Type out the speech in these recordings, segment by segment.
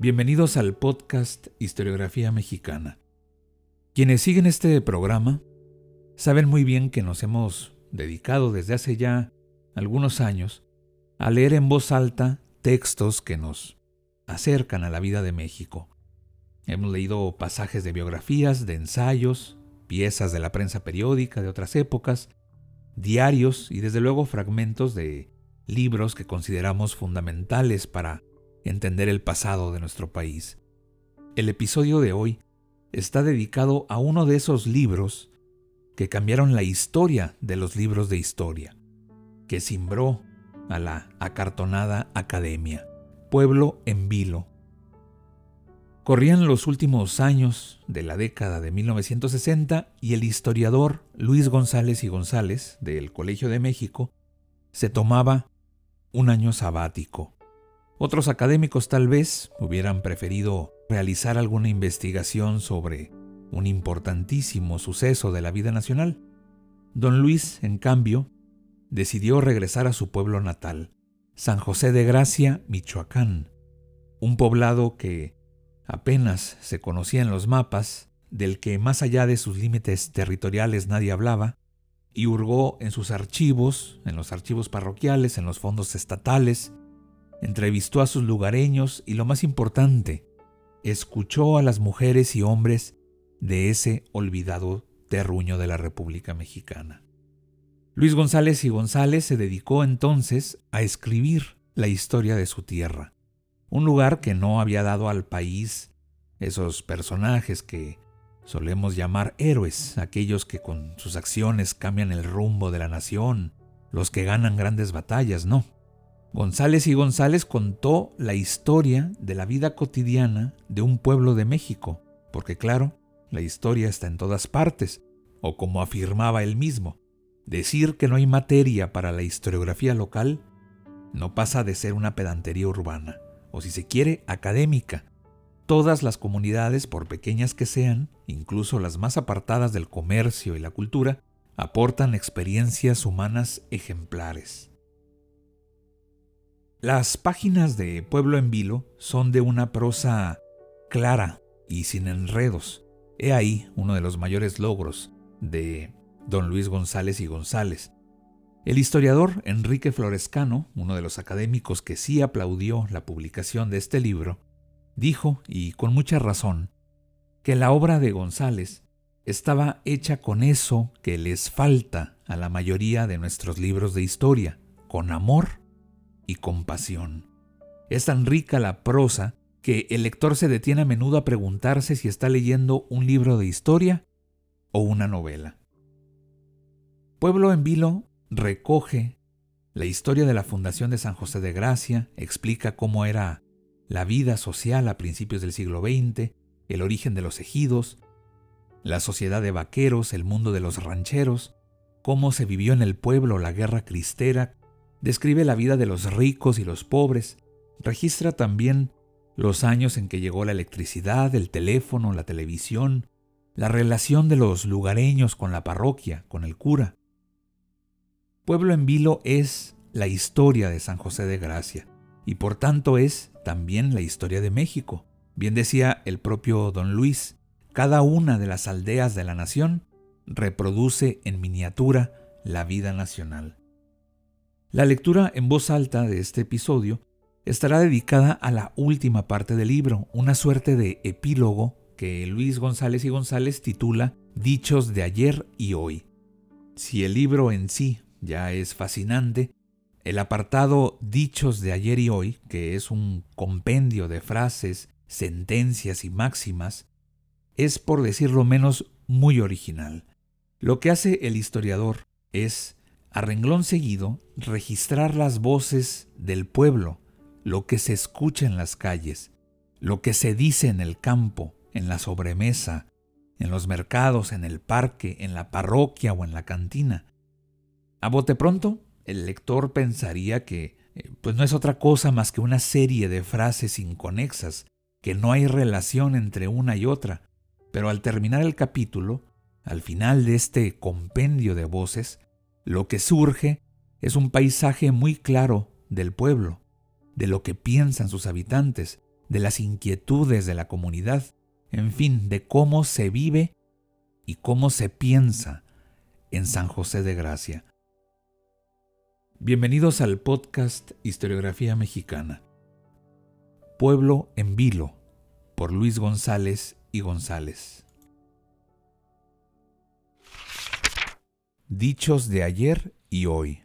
Bienvenidos al podcast Historiografía Mexicana. Quienes siguen este programa saben muy bien que nos hemos dedicado desde hace ya algunos años a leer en voz alta textos que nos acercan a la vida de México. Hemos leído pasajes de biografías, de ensayos, piezas de la prensa periódica de otras épocas, diarios y desde luego fragmentos de libros que consideramos fundamentales para entender el pasado de nuestro país. El episodio de hoy está dedicado a uno de esos libros que cambiaron la historia de los libros de historia, que cimbró a la acartonada academia, Pueblo en Vilo. Corrían los últimos años de la década de 1960 y el historiador Luis González y González del Colegio de México se tomaba un año sabático otros académicos tal vez hubieran preferido realizar alguna investigación sobre un importantísimo suceso de la vida nacional. Don Luis, en cambio, decidió regresar a su pueblo natal, San José de Gracia, Michoacán, un poblado que apenas se conocía en los mapas, del que más allá de sus límites territoriales nadie hablaba, y hurgó en sus archivos, en los archivos parroquiales, en los fondos estatales, entrevistó a sus lugareños y lo más importante, escuchó a las mujeres y hombres de ese olvidado terruño de la República Mexicana. Luis González y González se dedicó entonces a escribir la historia de su tierra, un lugar que no había dado al país esos personajes que solemos llamar héroes, aquellos que con sus acciones cambian el rumbo de la nación, los que ganan grandes batallas, no. González y González contó la historia de la vida cotidiana de un pueblo de México, porque claro, la historia está en todas partes, o como afirmaba él mismo, decir que no hay materia para la historiografía local no pasa de ser una pedantería urbana, o si se quiere, académica. Todas las comunidades, por pequeñas que sean, incluso las más apartadas del comercio y la cultura, aportan experiencias humanas ejemplares. Las páginas de Pueblo en Vilo son de una prosa clara y sin enredos. He ahí uno de los mayores logros de don Luis González y González. El historiador Enrique Florescano, uno de los académicos que sí aplaudió la publicación de este libro, dijo, y con mucha razón, que la obra de González estaba hecha con eso que les falta a la mayoría de nuestros libros de historia, con amor y compasión. Es tan rica la prosa que el lector se detiene a menudo a preguntarse si está leyendo un libro de historia o una novela. Pueblo en Vilo recoge la historia de la fundación de San José de Gracia, explica cómo era la vida social a principios del siglo XX, el origen de los ejidos, la sociedad de vaqueros, el mundo de los rancheros, cómo se vivió en el pueblo la guerra cristera Describe la vida de los ricos y los pobres. Registra también los años en que llegó la electricidad, el teléfono, la televisión, la relación de los lugareños con la parroquia, con el cura. Pueblo en Vilo es la historia de San José de Gracia y por tanto es también la historia de México. Bien decía el propio don Luis, cada una de las aldeas de la nación reproduce en miniatura la vida nacional. La lectura en voz alta de este episodio estará dedicada a la última parte del libro, una suerte de epílogo que Luis González y González titula Dichos de ayer y hoy. Si el libro en sí ya es fascinante, el apartado Dichos de ayer y hoy, que es un compendio de frases, sentencias y máximas, es por decirlo menos muy original. Lo que hace el historiador es, a renglón seguido, registrar las voces del pueblo, lo que se escucha en las calles, lo que se dice en el campo, en la sobremesa, en los mercados, en el parque, en la parroquia o en la cantina. A bote pronto, el lector pensaría que eh, pues no es otra cosa más que una serie de frases inconexas, que no hay relación entre una y otra, pero al terminar el capítulo, al final de este compendio de voces, lo que surge es un paisaje muy claro del pueblo, de lo que piensan sus habitantes, de las inquietudes de la comunidad, en fin, de cómo se vive y cómo se piensa en San José de Gracia. Bienvenidos al podcast Historiografía Mexicana. Pueblo en Vilo, por Luis González y González. Dichos de ayer y hoy.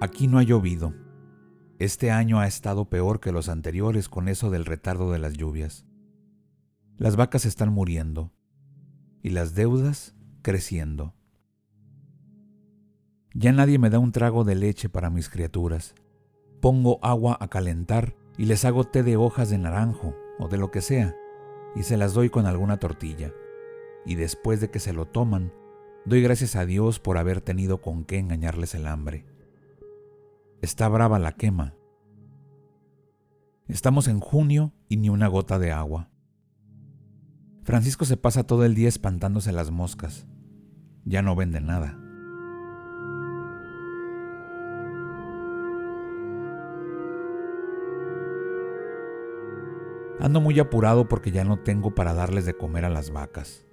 Aquí no ha llovido. Este año ha estado peor que los anteriores con eso del retardo de las lluvias. Las vacas están muriendo y las deudas creciendo. Ya nadie me da un trago de leche para mis criaturas. Pongo agua a calentar y les hago té de hojas de naranjo o de lo que sea, y se las doy con alguna tortilla. Y después de que se lo toman, doy gracias a Dios por haber tenido con qué engañarles el hambre. Está brava la quema. Estamos en junio y ni una gota de agua. Francisco se pasa todo el día espantándose las moscas. Ya no vende nada. Ando muy apurado porque ya no tengo para darles de comer a las vacas.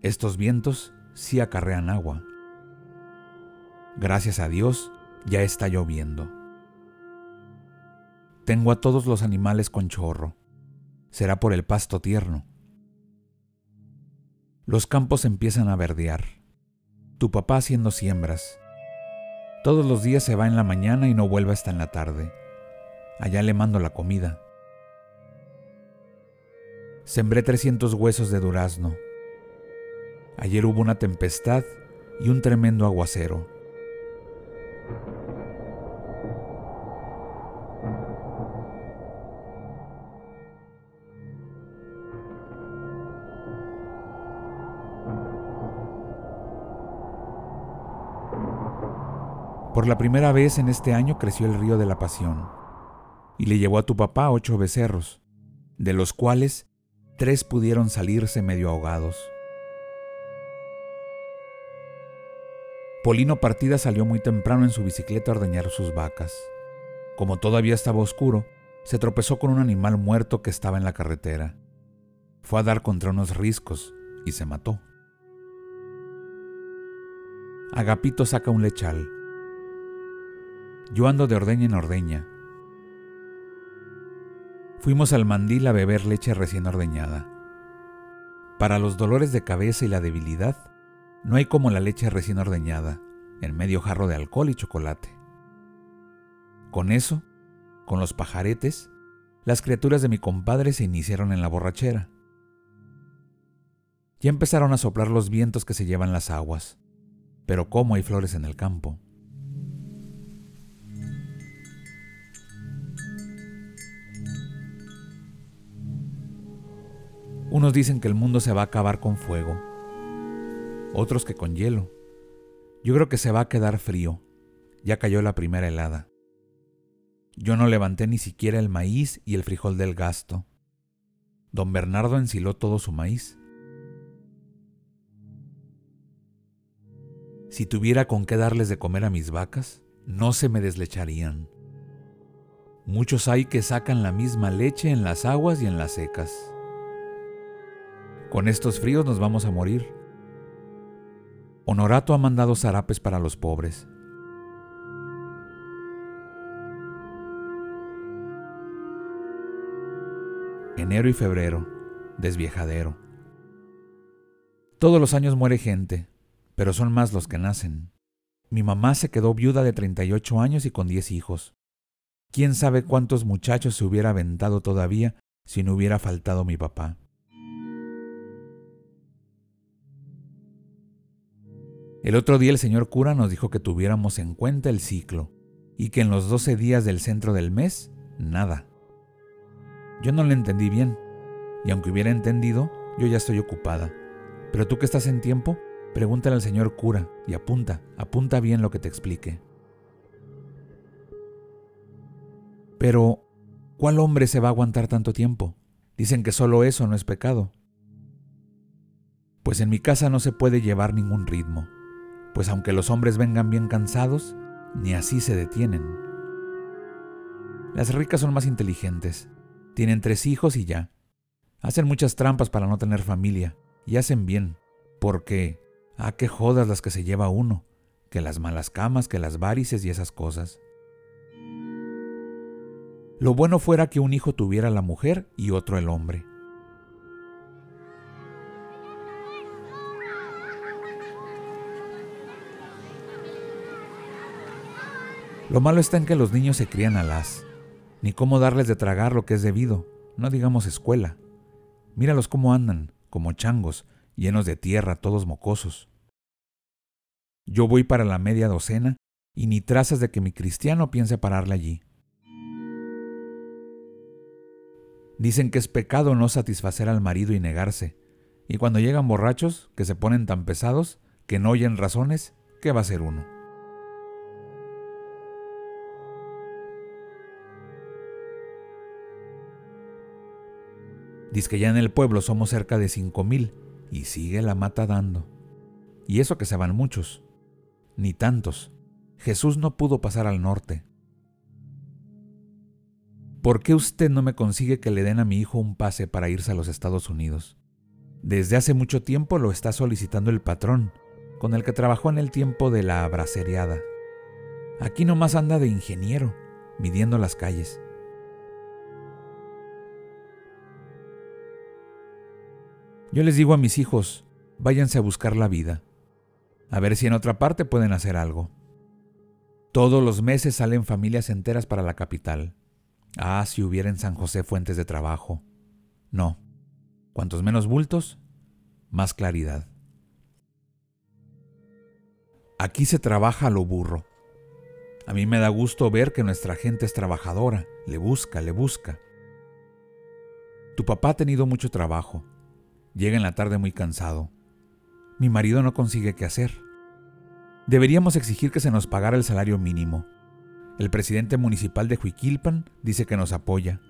Estos vientos sí acarrean agua. Gracias a Dios, ya está lloviendo. Tengo a todos los animales con chorro. Será por el pasto tierno. Los campos empiezan a verdear. Tu papá haciendo siembras. Todos los días se va en la mañana y no vuelve hasta en la tarde. Allá le mando la comida. Sembré 300 huesos de durazno. Ayer hubo una tempestad y un tremendo aguacero. Por la primera vez en este año creció el río de la Pasión, y le llevó a tu papá ocho becerros, de los cuales tres pudieron salirse medio ahogados. Polino Partida salió muy temprano en su bicicleta a ordeñar sus vacas. Como todavía estaba oscuro, se tropezó con un animal muerto que estaba en la carretera. Fue a dar contra unos riscos y se mató. Agapito saca un lechal yo ando de ordeña en ordeña. Fuimos al mandil a beber leche recién ordeñada. Para los dolores de cabeza y la debilidad, no hay como la leche recién ordeñada, en medio jarro de alcohol y chocolate. Con eso, con los pajaretes, las criaturas de mi compadre se iniciaron en la borrachera. Ya empezaron a soplar los vientos que se llevan las aguas, pero cómo hay flores en el campo. Unos dicen que el mundo se va a acabar con fuego, otros que con hielo. Yo creo que se va a quedar frío. Ya cayó la primera helada. Yo no levanté ni siquiera el maíz y el frijol del gasto. Don Bernardo ensiló todo su maíz. Si tuviera con qué darles de comer a mis vacas, no se me deslecharían. Muchos hay que sacan la misma leche en las aguas y en las secas. Con estos fríos nos vamos a morir. Honorato ha mandado zarapes para los pobres. enero y febrero, desviejadero. Todos los años muere gente, pero son más los que nacen. Mi mamá se quedó viuda de 38 años y con 10 hijos. ¿Quién sabe cuántos muchachos se hubiera aventado todavía si no hubiera faltado mi papá? El otro día el señor cura nos dijo que tuviéramos en cuenta el ciclo y que en los 12 días del centro del mes, nada. Yo no lo entendí bien, y aunque hubiera entendido, yo ya estoy ocupada. Pero tú que estás en tiempo, pregúntale al señor cura y apunta, apunta bien lo que te explique. Pero, ¿cuál hombre se va a aguantar tanto tiempo? Dicen que solo eso no es pecado. Pues en mi casa no se puede llevar ningún ritmo, pues aunque los hombres vengan bien cansados, ni así se detienen. Las ricas son más inteligentes, tienen tres hijos y ya. Hacen muchas trampas para no tener familia, y hacen bien, porque, ah, qué jodas las que se lleva uno, que las malas camas, que las varices y esas cosas. Lo bueno fuera que un hijo tuviera la mujer y otro el hombre. Lo malo está en que los niños se crían alas, ni cómo darles de tragar lo que es debido, no digamos escuela. Míralos cómo andan, como changos, llenos de tierra, todos mocosos. Yo voy para la media docena y ni trazas de que mi cristiano piense pararle allí. Dicen que es pecado no satisfacer al marido y negarse, y cuando llegan borrachos, que se ponen tan pesados, que no oyen razones, ¿qué va a ser uno? Dice que ya en el pueblo somos cerca de cinco mil y sigue la mata dando. Y eso que se van muchos, ni tantos. Jesús no pudo pasar al norte. ¿Por qué usted no me consigue que le den a mi hijo un pase para irse a los Estados Unidos? Desde hace mucho tiempo lo está solicitando el patrón, con el que trabajó en el tiempo de la abraceriada. Aquí nomás anda de ingeniero, midiendo las calles. Yo les digo a mis hijos, váyanse a buscar la vida, a ver si en otra parte pueden hacer algo. Todos los meses salen familias enteras para la capital. Ah, si hubiera en San José fuentes de trabajo. No. Cuantos menos bultos, más claridad. Aquí se trabaja a lo burro. A mí me da gusto ver que nuestra gente es trabajadora, le busca, le busca. Tu papá ha tenido mucho trabajo, Llega en la tarde muy cansado. Mi marido no consigue qué hacer. Deberíamos exigir que se nos pagara el salario mínimo. El presidente municipal de Huiquilpan dice que nos apoya.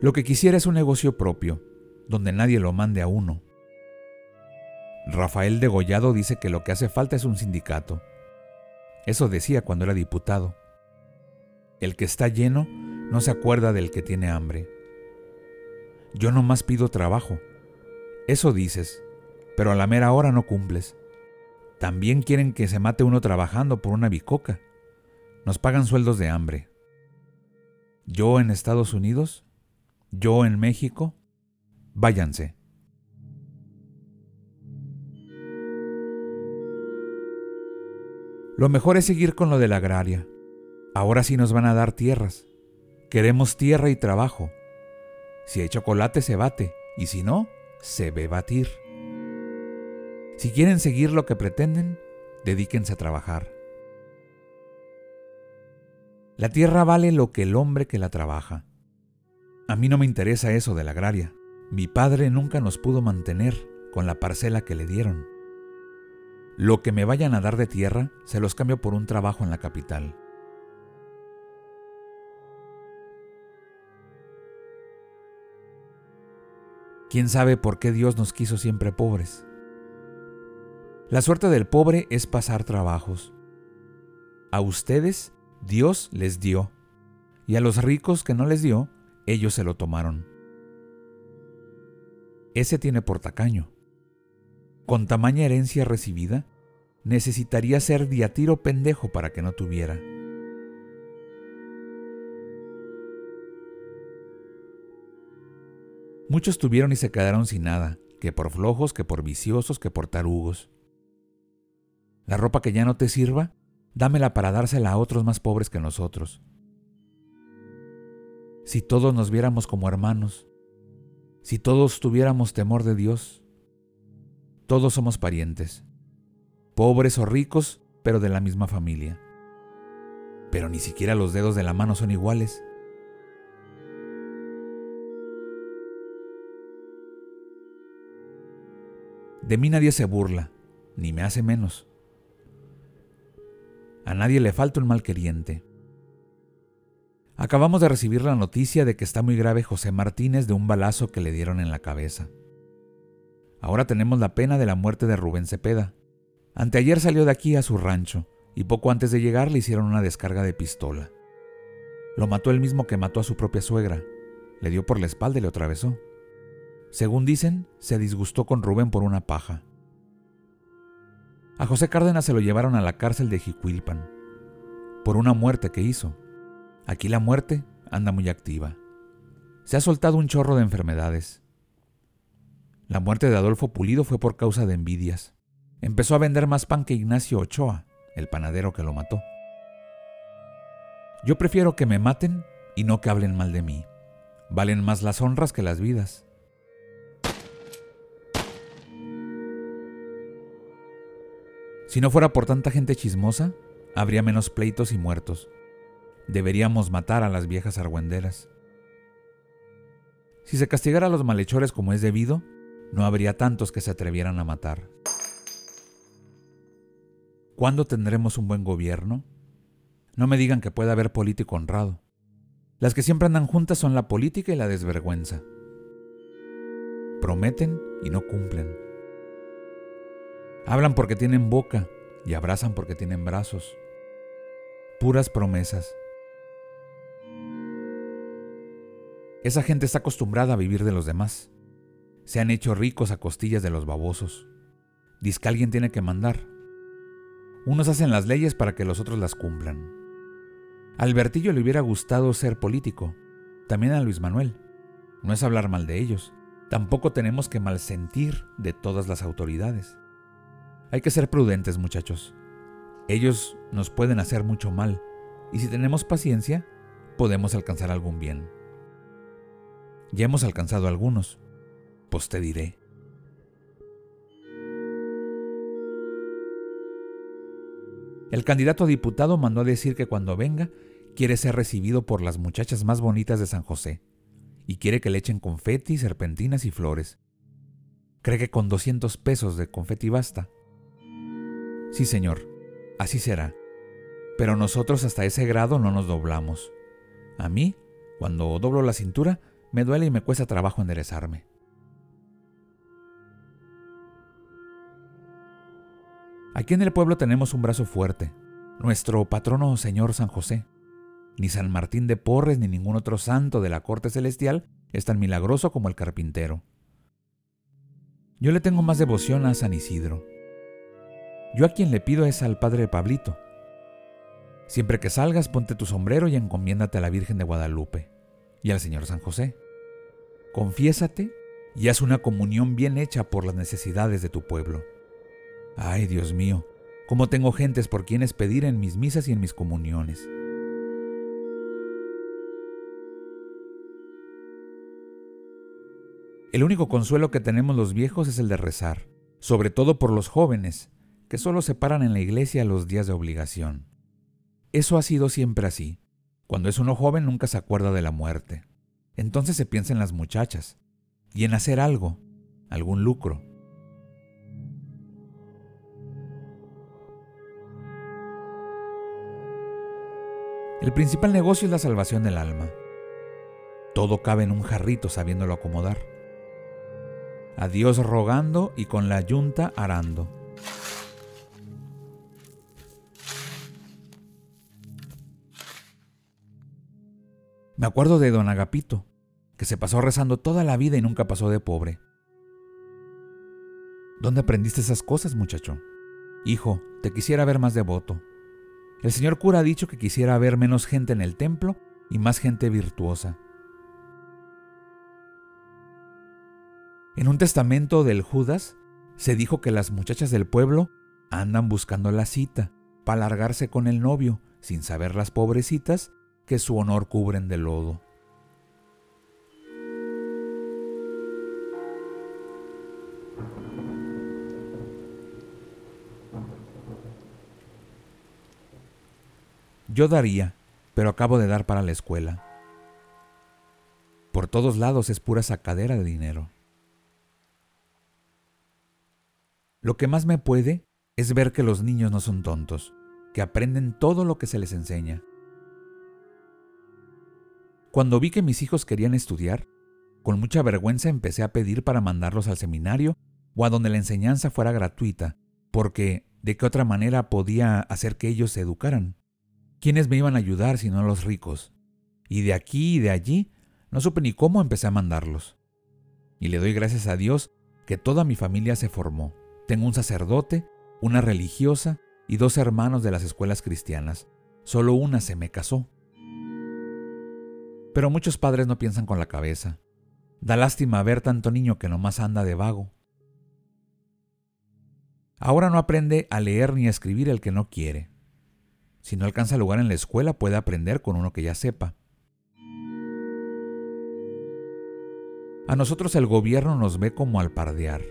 Lo que quisiera es un negocio propio, donde nadie lo mande a uno. Rafael Degollado dice que lo que hace falta es un sindicato. Eso decía cuando era diputado. El que está lleno no se acuerda del que tiene hambre. Yo nomás pido trabajo. Eso dices, pero a la mera hora no cumples. También quieren que se mate uno trabajando por una bicoca. Nos pagan sueldos de hambre. Yo en Estados Unidos, yo en México, váyanse. Lo mejor es seguir con lo de la agraria. Ahora sí nos van a dar tierras. Queremos tierra y trabajo. Si hay chocolate se bate y si no, se ve batir. Si quieren seguir lo que pretenden, dedíquense a trabajar. La tierra vale lo que el hombre que la trabaja. A mí no me interesa eso de la agraria. Mi padre nunca nos pudo mantener con la parcela que le dieron. Lo que me vayan a dar de tierra se los cambio por un trabajo en la capital. ¿Quién sabe por qué Dios nos quiso siempre pobres? La suerte del pobre es pasar trabajos. A ustedes Dios les dio, y a los ricos que no les dio, ellos se lo tomaron. Ese tiene por tacaño. Con tamaña herencia recibida, necesitaría ser diatiro pendejo para que no tuviera. Muchos tuvieron y se quedaron sin nada, que por flojos, que por viciosos, que por tarugos. La ropa que ya no te sirva, dámela para dársela a otros más pobres que nosotros. Si todos nos viéramos como hermanos, si todos tuviéramos temor de Dios, todos somos parientes, pobres o ricos, pero de la misma familia. Pero ni siquiera los dedos de la mano son iguales. De mí nadie se burla, ni me hace menos. A nadie le falta un mal queriente. Acabamos de recibir la noticia de que está muy grave José Martínez de un balazo que le dieron en la cabeza. Ahora tenemos la pena de la muerte de Rubén Cepeda. Anteayer salió de aquí a su rancho y poco antes de llegar le hicieron una descarga de pistola. Lo mató el mismo que mató a su propia suegra. Le dio por la espalda y le atravesó. Según dicen, se disgustó con Rubén por una paja. A José Cárdenas se lo llevaron a la cárcel de Jicuilpan por una muerte que hizo. Aquí la muerte anda muy activa. Se ha soltado un chorro de enfermedades. La muerte de Adolfo Pulido fue por causa de envidias. Empezó a vender más pan que Ignacio Ochoa, el panadero que lo mató. Yo prefiero que me maten y no que hablen mal de mí. Valen más las honras que las vidas. Si no fuera por tanta gente chismosa, habría menos pleitos y muertos. Deberíamos matar a las viejas argüenderas. Si se castigara a los malhechores como es debido, no habría tantos que se atrevieran a matar. ¿Cuándo tendremos un buen gobierno? No me digan que pueda haber político honrado. Las que siempre andan juntas son la política y la desvergüenza. Prometen y no cumplen. Hablan porque tienen boca y abrazan porque tienen brazos. Puras promesas. Esa gente está acostumbrada a vivir de los demás. Se han hecho ricos a costillas de los babosos. Dice que alguien tiene que mandar. Unos hacen las leyes para que los otros las cumplan. Albertillo le hubiera gustado ser político, también a Luis Manuel. No es hablar mal de ellos, tampoco tenemos que malsentir de todas las autoridades. Hay que ser prudentes, muchachos. Ellos nos pueden hacer mucho mal, y si tenemos paciencia, podemos alcanzar algún bien. Ya hemos alcanzado algunos, pues te diré. El candidato a diputado mandó a decir que cuando venga quiere ser recibido por las muchachas más bonitas de San José y quiere que le echen confeti, serpentinas y flores. Cree que con 200 pesos de confeti basta. Sí, Señor, así será. Pero nosotros hasta ese grado no nos doblamos. A mí, cuando doblo la cintura, me duele y me cuesta trabajo enderezarme. Aquí en el pueblo tenemos un brazo fuerte, nuestro patrono Señor San José. Ni San Martín de Porres ni ningún otro santo de la corte celestial es tan milagroso como el carpintero. Yo le tengo más devoción a San Isidro. Yo a quien le pido es al padre Pablito. Siempre que salgas, ponte tu sombrero y encomiéndate a la Virgen de Guadalupe y al Señor San José. Confiésate y haz una comunión bien hecha por las necesidades de tu pueblo. Ay, Dios mío, cómo tengo gentes por quienes pedir en mis misas y en mis comuniones. El único consuelo que tenemos los viejos es el de rezar, sobre todo por los jóvenes, que solo se paran en la iglesia los días de obligación. Eso ha sido siempre así. Cuando es uno joven nunca se acuerda de la muerte. Entonces se piensa en las muchachas y en hacer algo, algún lucro. El principal negocio es la salvación del alma. Todo cabe en un jarrito sabiéndolo acomodar. A Dios rogando y con la yunta arando. Me acuerdo de don Agapito, que se pasó rezando toda la vida y nunca pasó de pobre. ¿Dónde aprendiste esas cosas, muchacho? Hijo, te quisiera ver más devoto. El señor cura ha dicho que quisiera ver menos gente en el templo y más gente virtuosa. En un testamento del Judas se dijo que las muchachas del pueblo andan buscando la cita para largarse con el novio, sin saber las pobrecitas que su honor cubren de lodo. Yo daría, pero acabo de dar para la escuela. Por todos lados es pura sacadera de dinero. Lo que más me puede es ver que los niños no son tontos, que aprenden todo lo que se les enseña. Cuando vi que mis hijos querían estudiar, con mucha vergüenza empecé a pedir para mandarlos al seminario o a donde la enseñanza fuera gratuita, porque de qué otra manera podía hacer que ellos se educaran. ¿Quiénes me iban a ayudar si no los ricos? Y de aquí y de allí no supe ni cómo empecé a mandarlos. Y le doy gracias a Dios que toda mi familia se formó. Tengo un sacerdote, una religiosa y dos hermanos de las escuelas cristianas. Solo una se me casó. Pero muchos padres no piensan con la cabeza. Da lástima ver tanto niño que nomás anda de vago. Ahora no aprende a leer ni a escribir el que no quiere. Si no alcanza lugar en la escuela, puede aprender con uno que ya sepa. A nosotros el gobierno nos ve como al pardear.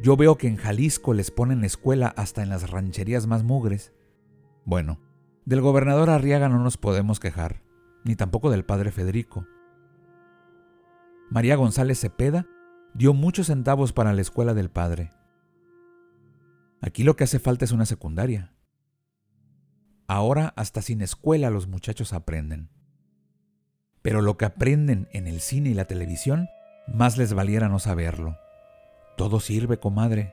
Yo veo que en Jalisco les ponen escuela hasta en las rancherías más mugres. Bueno, del gobernador Arriaga no nos podemos quejar, ni tampoco del padre Federico. María González Cepeda dio muchos centavos para la escuela del padre. Aquí lo que hace falta es una secundaria. Ahora hasta sin escuela los muchachos aprenden. Pero lo que aprenden en el cine y la televisión, más les valiera no saberlo. Todo sirve, comadre.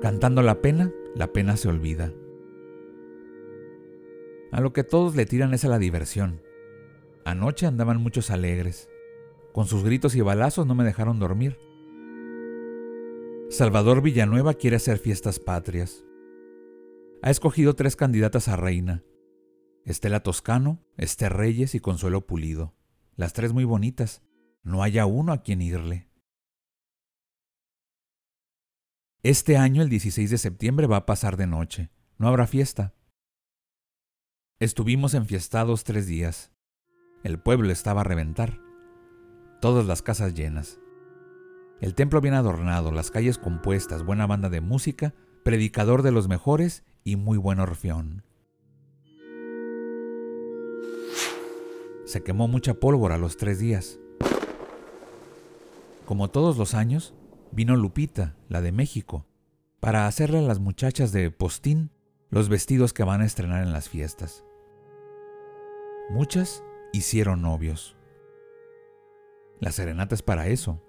Cantando la pena, la pena se olvida. A lo que todos le tiran es a la diversión. Anoche andaban muchos alegres. Con sus gritos y balazos no me dejaron dormir. Salvador Villanueva quiere hacer fiestas patrias. Ha escogido tres candidatas a reina. Estela Toscano, Esther Reyes y Consuelo Pulido las tres muy bonitas, no haya uno a quien irle. Este año, el 16 de septiembre, va a pasar de noche. No habrá fiesta. Estuvimos enfiestados tres días. El pueblo estaba a reventar. Todas las casas llenas. El templo bien adornado, las calles compuestas, buena banda de música, predicador de los mejores y muy buen orfeón. se quemó mucha pólvora los tres días. Como todos los años, vino Lupita, la de México, para hacerle a las muchachas de Postín los vestidos que van a estrenar en las fiestas. Muchas hicieron novios. La serenata es para eso.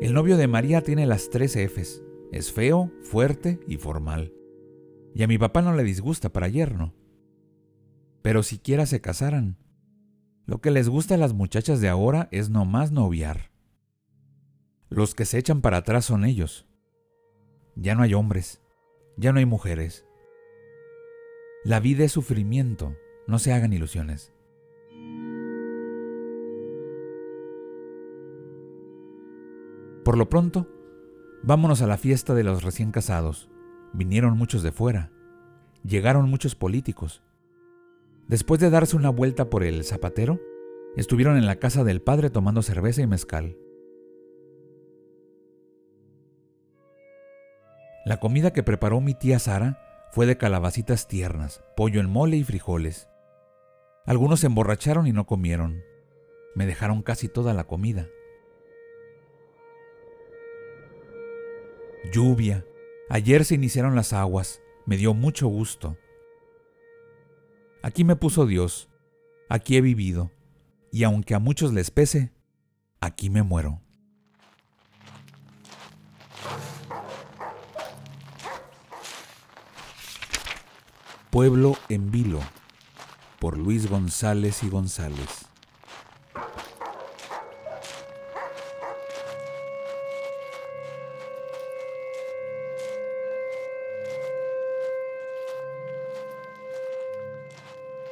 El novio de María tiene las tres Fs. Es feo, fuerte y formal. Y a mi papá no le disgusta para yerno pero siquiera se casaran. Lo que les gusta a las muchachas de ahora es no más noviar. Los que se echan para atrás son ellos. Ya no hay hombres, ya no hay mujeres. La vida es sufrimiento, no se hagan ilusiones. Por lo pronto, vámonos a la fiesta de los recién casados. Vinieron muchos de fuera. Llegaron muchos políticos. Después de darse una vuelta por el zapatero, estuvieron en la casa del padre tomando cerveza y mezcal. La comida que preparó mi tía Sara fue de calabacitas tiernas, pollo en mole y frijoles. Algunos se emborracharon y no comieron. Me dejaron casi toda la comida. Lluvia. Ayer se iniciaron las aguas. Me dio mucho gusto. Aquí me puso Dios, aquí he vivido, y aunque a muchos les pese, aquí me muero. Pueblo en Vilo, por Luis González y González.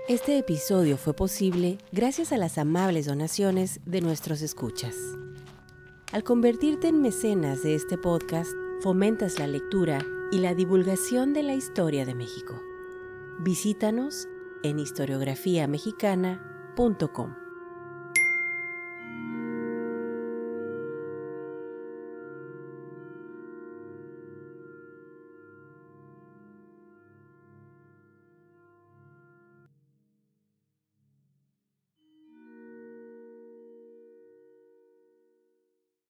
Este episodio fue posible gracias a las amables donaciones de nuestros escuchas. Al convertirte en mecenas de este podcast, fomentas la lectura y la divulgación de la historia de México. Visítanos en historiografiamexicana.com.